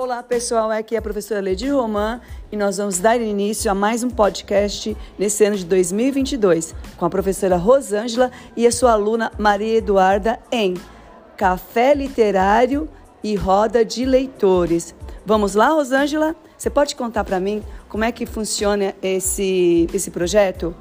Olá pessoal, aqui é a professora Lady Roman e nós vamos dar início a mais um podcast nesse ano de 2022 com a professora Rosângela e a sua aluna Maria Eduarda em Café Literário e Roda de Leitores. Vamos lá, Rosângela? Você pode contar para mim como é que funciona esse, esse projeto?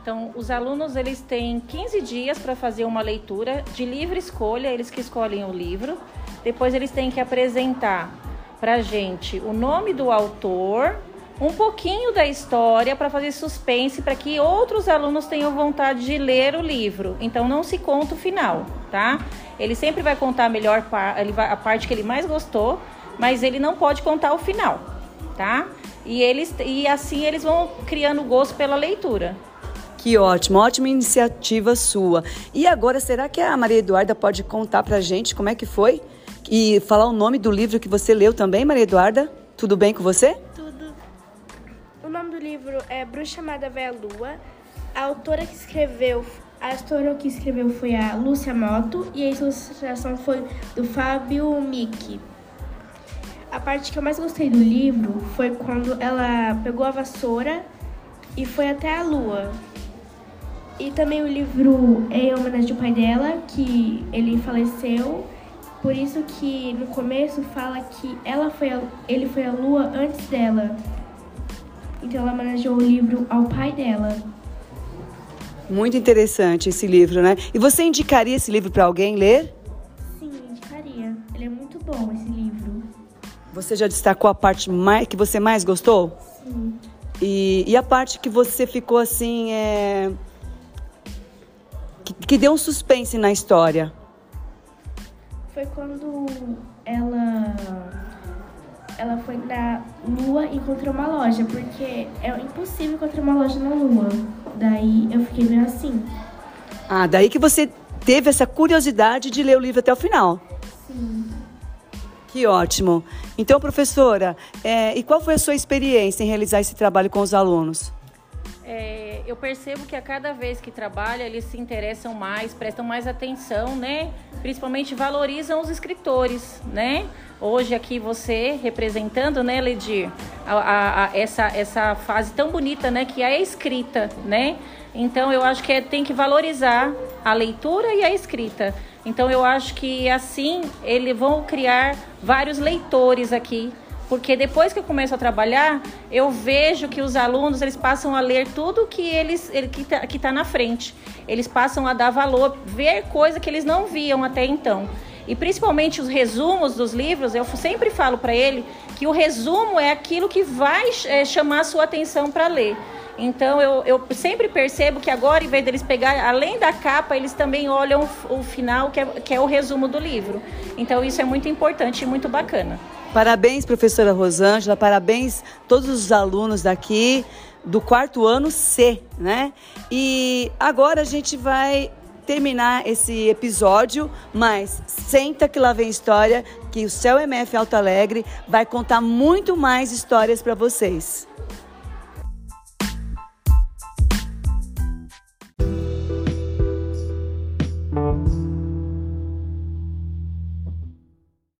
Então, os alunos eles têm 15 dias para fazer uma leitura de livre escolha, eles que escolhem o livro. Depois eles têm que apresentar para gente o nome do autor, um pouquinho da história para fazer suspense para que outros alunos tenham vontade de ler o livro. Então não se conta o final, tá? Ele sempre vai contar a melhor a parte que ele mais gostou, mas ele não pode contar o final, tá? E eles e assim eles vão criando gosto pela leitura. Que ótimo, ótima iniciativa sua. E agora, será que a Maria Eduarda pode contar pra gente como é que foi? E falar o nome do livro que você leu também, Maria Eduarda? Tudo bem com você? Tudo. O nome do livro é Bruxa Amada Véia Lua. A autora que escreveu, a autora que escreveu foi a Lúcia Moto e a ilustração foi do Fábio Miki. A parte que eu mais gostei do livro foi quando ela pegou a vassoura e foi até a lua. E também o livro é em homenagem ao pai dela, que ele faleceu por isso que no começo fala que ela foi a, ele foi a lua antes dela. Então ela manejou o livro ao pai dela. Muito interessante esse livro, né? E você indicaria esse livro para alguém ler? Sim, indicaria. Ele é muito bom esse livro. Você já destacou a parte mais, que você mais gostou? Sim. E, e a parte que você ficou assim, é... que, que deu um suspense na história? Foi quando ela ela foi na Lua e encontrou uma loja, porque é impossível encontrar uma loja na Lua. Daí eu fiquei meio assim. Ah, daí que você teve essa curiosidade de ler o livro até o final. Sim. Que ótimo. Então, professora, é, e qual foi a sua experiência em realizar esse trabalho com os alunos? É, eu percebo que a cada vez que trabalha, eles se interessam mais, prestam mais atenção, né? Principalmente valorizam os escritores, né? Hoje aqui você representando, né, Ledir, a, a, a, essa, essa fase tão bonita, né, que é a escrita, né? Então eu acho que é, tem que valorizar a leitura e a escrita. Então eu acho que assim eles vão criar vários leitores aqui porque depois que eu começo a trabalhar, eu vejo que os alunos eles passam a ler tudo que eles ele, que está tá na frente. Eles passam a dar valor, ver coisa que eles não viam até então. E principalmente os resumos dos livros, eu sempre falo para ele que o resumo é aquilo que vai é, chamar a sua atenção para ler. Então eu, eu sempre percebo que agora, em vez deles pegar, além da capa, eles também olham o, o final, que é, que é o resumo do livro. Então isso é muito importante e muito bacana. Parabéns, professora Rosângela, parabéns todos os alunos daqui do quarto ano C, né? E agora a gente vai terminar esse episódio, mas senta que lá vem história, que o Céu MF Alto Alegre vai contar muito mais histórias para vocês.